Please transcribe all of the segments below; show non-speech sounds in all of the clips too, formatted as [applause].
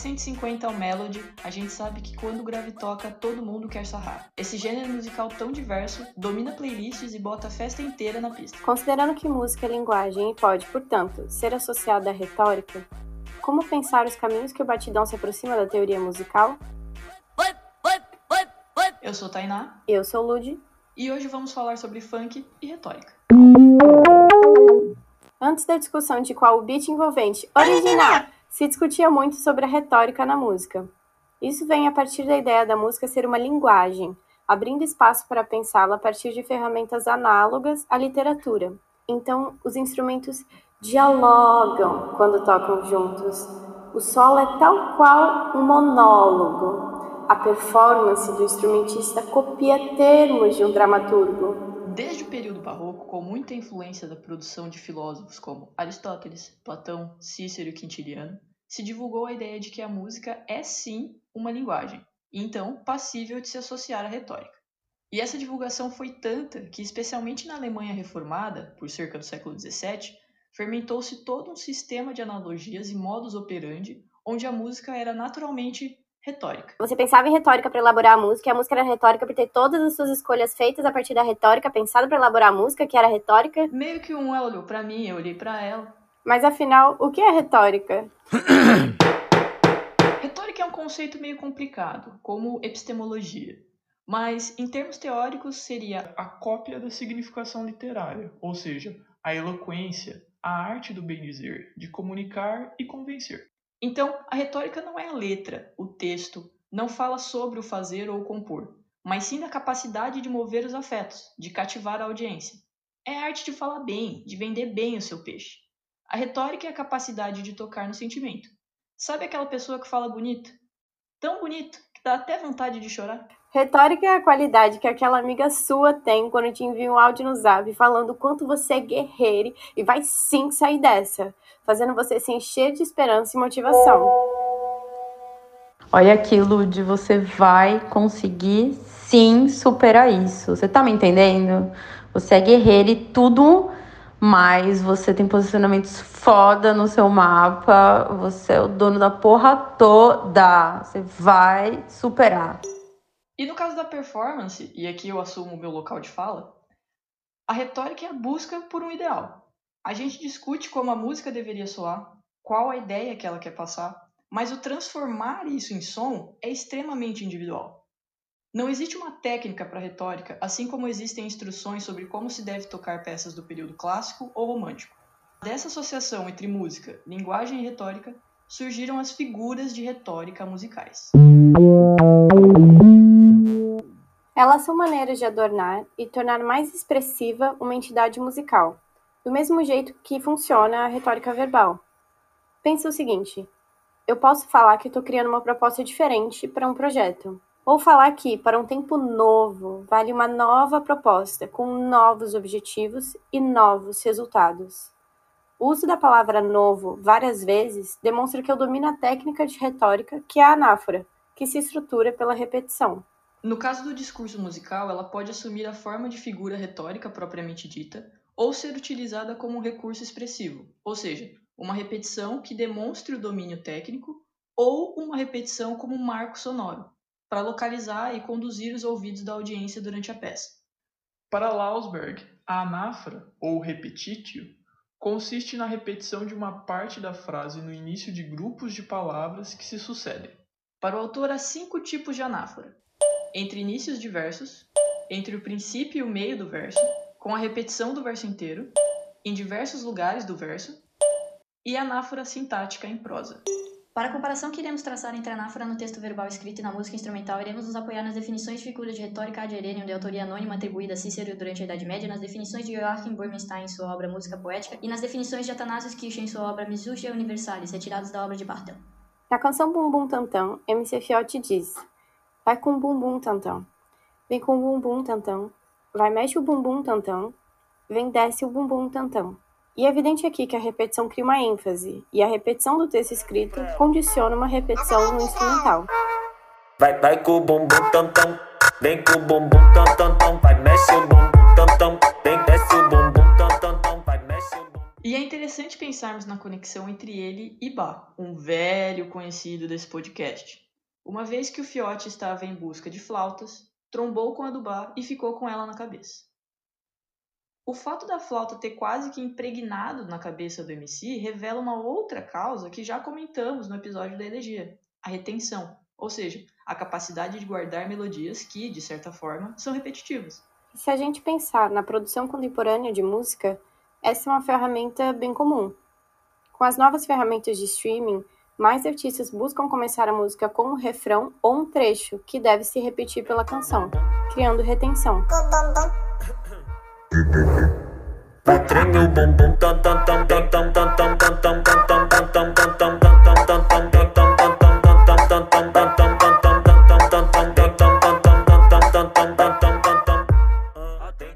funk 150 ao melody, a gente sabe que quando o grave toca, todo mundo quer sarrar. Esse gênero musical tão diverso domina playlists e bota a festa inteira na pista. Considerando que música é linguagem e pode, portanto, ser associada à retórica, como pensar os caminhos que o batidão se aproxima da teoria musical? Eu sou Tainá. Eu sou Lud. E hoje vamos falar sobre funk e retórica. Antes da discussão de qual o beat envolvente original se discutia muito sobre a retórica na música. Isso vem a partir da ideia da música ser uma linguagem, abrindo espaço para pensá-la a partir de ferramentas análogas à literatura. Então, os instrumentos dialogam quando tocam juntos. O solo é tal qual um monólogo. A performance do instrumentista copia termos de um dramaturgo. Desde o período barroco, com muita influência da produção de filósofos como Aristóteles, Platão, Cícero e Quintiliano, se divulgou a ideia de que a música é sim uma linguagem, e então passível de se associar à retórica. E essa divulgação foi tanta que, especialmente na Alemanha reformada, por cerca do século XVII, fermentou-se todo um sistema de analogias e modus operandi onde a música era naturalmente retórica. Você pensava em retórica para elaborar a música, e a música era retórica por ter todas as suas escolhas feitas a partir da retórica, pensada para elaborar a música, que era retórica. Meio que um ela olhou para mim, eu olhei para ela. Mas afinal, o que é retórica? [clears throat] retórica é um conceito meio complicado, como epistemologia. Mas, em termos teóricos, seria a cópia da significação literária, ou seja, a eloquência, a arte do bem dizer, de comunicar e convencer. Então, a retórica não é a letra, o texto, não fala sobre o fazer ou o compor, mas sim da capacidade de mover os afetos, de cativar a audiência. É a arte de falar bem, de vender bem o seu peixe. A retórica é a capacidade de tocar no sentimento. Sabe aquela pessoa que fala bonito? Tão bonito que dá até vontade de chorar. Retórica é a qualidade que aquela amiga sua tem quando te envia um áudio no zap falando o quanto você é guerreiro e vai sim sair dessa fazendo você se encher de esperança e motivação. Olha aquilo de você vai conseguir sim superar isso. Você tá me entendendo? Você é guerreiro e tudo, mas você tem posicionamentos foda no seu mapa. Você é o dono da porra toda. Você vai superar. E no caso da performance, e aqui eu assumo o meu local de fala, a retórica é a busca por um ideal. A gente discute como a música deveria soar, qual a ideia que ela quer passar, mas o transformar isso em som é extremamente individual. Não existe uma técnica para retórica, assim como existem instruções sobre como se deve tocar peças do período clássico ou romântico. Dessa associação entre música, linguagem e retórica, surgiram as figuras de retórica musicais. Elas são maneiras de adornar e tornar mais expressiva uma entidade musical, do mesmo jeito que funciona a retórica verbal. Pensa o seguinte: eu posso falar que estou criando uma proposta diferente para um projeto. Ou falar que, para um tempo novo, vale uma nova proposta, com novos objetivos e novos resultados. O uso da palavra novo várias vezes demonstra que eu domino a técnica de retórica, que é a anáfora, que se estrutura pela repetição. No caso do discurso musical, ela pode assumir a forma de figura retórica propriamente dita, ou ser utilizada como um recurso expressivo, ou seja, uma repetição que demonstre o domínio técnico ou uma repetição como um marco sonoro, para localizar e conduzir os ouvidos da audiência durante a peça. Para Lausberg, a anáfora, ou repetitio, consiste na repetição de uma parte da frase no início de grupos de palavras que se sucedem. Para o autor, há cinco tipos de anáfora: entre inícios de versos, entre o princípio e o meio do verso, com a repetição do verso inteiro, em diversos lugares do verso, e anáfora sintática em prosa. Para a comparação que iremos traçar entre a anáfora no texto verbal escrito e na música instrumental, iremos nos apoiar nas definições de figuras de retórica ad Herenium de autoria anônima atribuída a Cícero durante a Idade Média, nas definições de Joachim Bernstein em sua obra Música Poética e nas definições de Athanasius Kircher em sua obra Misugia Universalis, retiradas da obra de Bartel. Na canção Bumbum Tantão, MC Fiote diz: Vai com bumbum tantão, vem com bumbum tantão, Vai mexe o bumbum tantão, vem desce o bumbum tantão. E é evidente aqui que a repetição cria uma ênfase, e a repetição do texto escrito condiciona uma repetição no instrumental. Vai, vai com o bumbum tantão, vem com o bumbum tantão, vai mexe o bumbum tantão, vem desce o bumbum tantão, vai mexe o bumbum. E é interessante interessante pensarmos na conexão entre ele e Bach, um velho conhecido desse podcast. Uma vez que o Fiote estava em busca de flautas, trombou com a do Bach e ficou com ela na cabeça. O fato da flauta ter quase que impregnado na cabeça do MC revela uma outra causa que já comentamos no episódio da elegia, a retenção, ou seja, a capacidade de guardar melodias que, de certa forma, são repetitivas. Se a gente pensar na produção contemporânea de música, essa é uma ferramenta bem comum. Com as novas ferramentas de streaming, mais artistas buscam começar a música com um refrão ou um trecho que deve se repetir pela canção, criando retenção.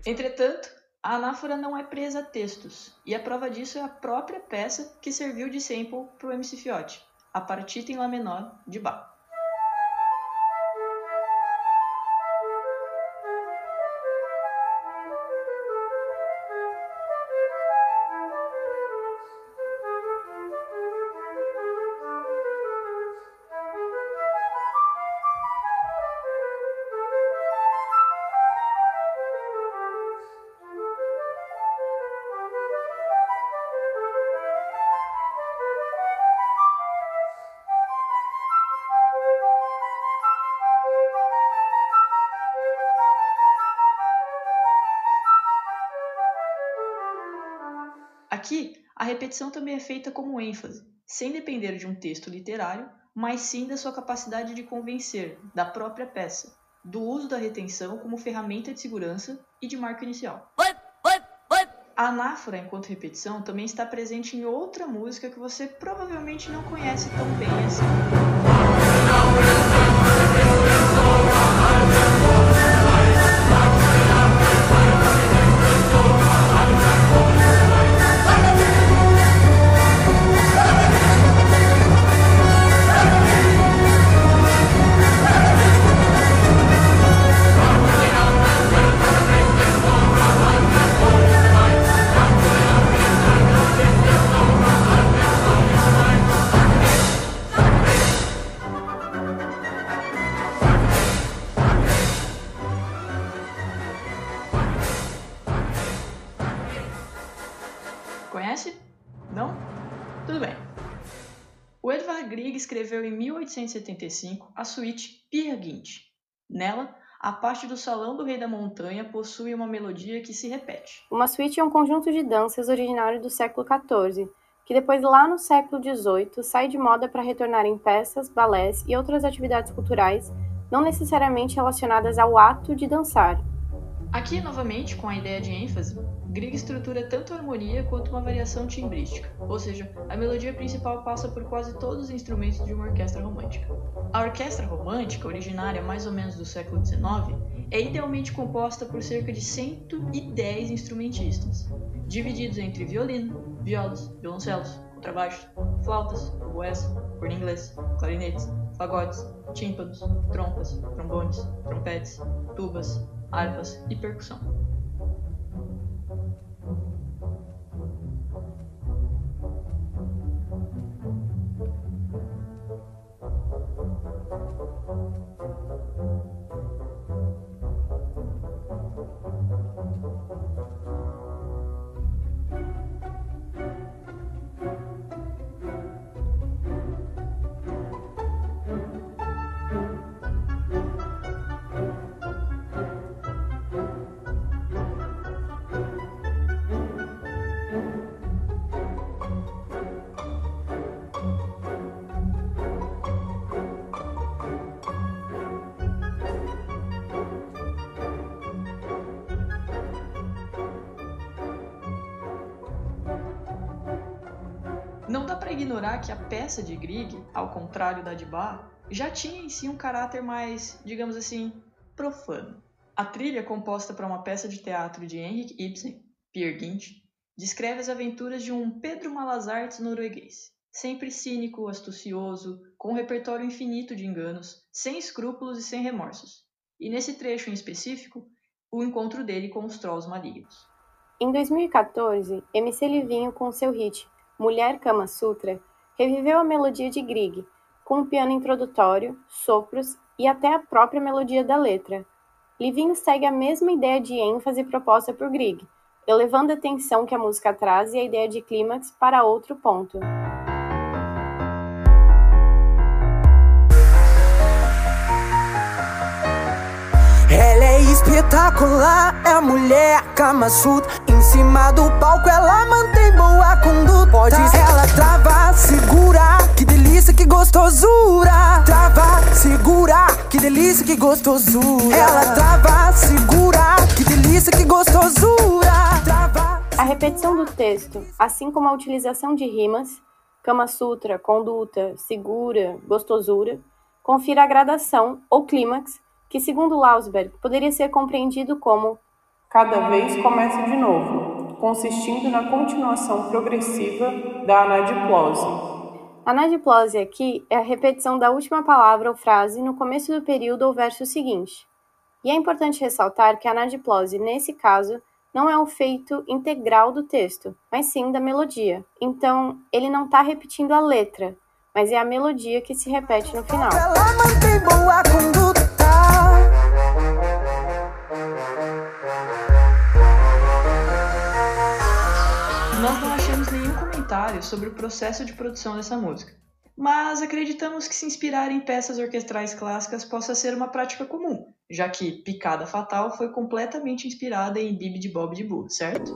Entretanto, a anáfora não é presa a textos, e a prova disso é a própria peça que serviu de sample para o MC Fiote, a partita em Lá menor de Bach. Repetição também é feita como ênfase, sem depender de um texto literário, mas sim da sua capacidade de convencer, da própria peça, do uso da retenção como ferramenta de segurança e de marca inicial. A anáfora, enquanto repetição, também está presente em outra música que você provavelmente não conhece tão bem assim. Grieg escreveu em 1875 a suíte Peer. Nela, a parte do Salão do Rei da Montanha possui uma melodia que se repete. Uma suíte é um conjunto de danças originário do século XIV, que depois, lá no século XVIII, sai de moda para retornar em peças, balés e outras atividades culturais, não necessariamente relacionadas ao ato de dançar. Aqui, novamente, com a ideia de ênfase, Grieg estrutura tanto a harmonia quanto uma variação timbrística, ou seja, a melodia principal passa por quase todos os instrumentos de uma orquestra romântica. A orquestra romântica, originária mais ou menos do século XIX, é idealmente composta por cerca de 110 instrumentistas, divididos entre violino, violas, violoncelos, contrabaixos, flautas, oboés, corno inglês, clarinetes, fagotes, tímpanos, trompas, trombones, trompetes, tubas, harpas e percussão. Ignorar que a peça de Grieg, ao contrário da de Bach, já tinha em si um caráter mais, digamos assim, profano. A trilha, composta para uma peça de teatro de Henrik Ibsen, Peer Gynt, descreve as aventuras de um Pedro Malas Artes norueguês, sempre cínico, astucioso, com um repertório infinito de enganos, sem escrúpulos e sem remorsos. E nesse trecho em específico, o encontro dele com os trolls malignos. Em 2014, MC Livinho, com seu hit Mulher Kama Sutra, reviveu a melodia de Grieg, com um piano introdutório, sopros e até a própria melodia da letra. Livinho segue a mesma ideia de ênfase proposta por Grieg, elevando a tensão que a música traz e a ideia de clímax para outro ponto. Espetacular, é a mulher Kama Sutra Em cima do palco ela mantém boa conduta. Pode ela trava, segura, que delícia, que gostosura. Trava, segura, que delícia, que gostosura. Ela trava, segura, que delícia, que gostosura. Trava, A repetição do texto, assim como a utilização de rimas Kama Sutra, conduta, segura, gostosura confira a gradação ou clímax que, segundo Lausberg, poderia ser compreendido como cada vez começa de novo, consistindo na continuação progressiva da anadiplose. Anadiplose aqui é a repetição da última palavra ou frase no começo do período ou verso seguinte. E é importante ressaltar que a anadiplose, nesse caso, não é o feito integral do texto, mas sim da melodia. Então, ele não está repetindo a letra, mas é a melodia que se repete no final. Sobre o processo de produção dessa música, mas acreditamos que se inspirar em peças orquestrais clássicas possa ser uma prática comum, já que Picada Fatal foi completamente inspirada em Bibi de Bob de Boo, certo?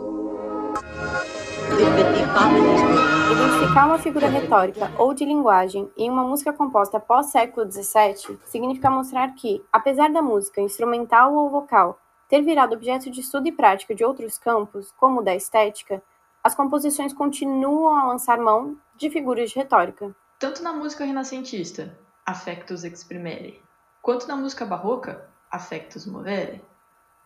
Identificar uma figura retórica ou de linguagem em uma música composta pós-século XVII significa mostrar que, apesar da música, instrumental ou vocal, ter virado objeto de estudo e prática de outros campos, como o da estética, as composições continuam a lançar mão de figuras de retórica. Tanto na música renascentista, Affectus Exprimere, quanto na música barroca, Affectus Movere,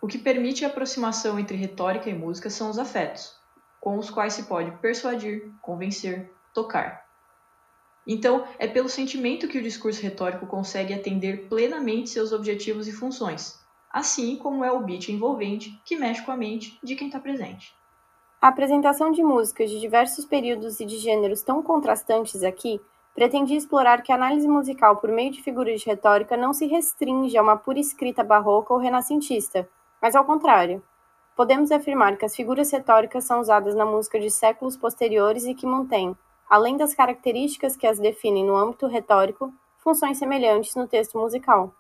o que permite a aproximação entre retórica e música são os afetos, com os quais se pode persuadir, convencer, tocar. Então, é pelo sentimento que o discurso retórico consegue atender plenamente seus objetivos e funções, assim como é o beat envolvente que mexe com a mente de quem está presente. A apresentação de músicas de diversos períodos e de gêneros tão contrastantes aqui pretendia explorar que a análise musical por meio de figuras de retórica não se restringe a uma pura escrita barroca ou renascentista, mas ao contrário. Podemos afirmar que as figuras retóricas são usadas na música de séculos posteriores e que mantêm, além das características que as definem no âmbito retórico, funções semelhantes no texto musical.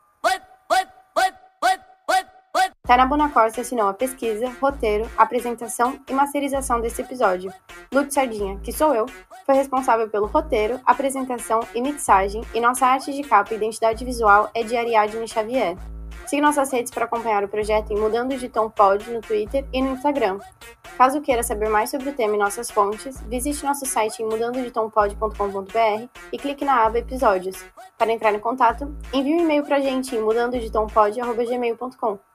Tara Bonacorte assinou a pesquisa, roteiro, apresentação e masterização desse episódio. Lute Sardinha, que sou eu, foi responsável pelo roteiro, apresentação e mixagem, e nossa arte de capa e identidade visual é de Ariadne Xavier. Siga nossas redes para acompanhar o projeto em Mudando de Tom Pod no Twitter e no Instagram. Caso queira saber mais sobre o tema e nossas fontes, visite nosso site em mudandodetompod.com.br e clique na aba Episódios. Para entrar em contato, envie um e-mail para a gente em mudandodetompod.gmail.com.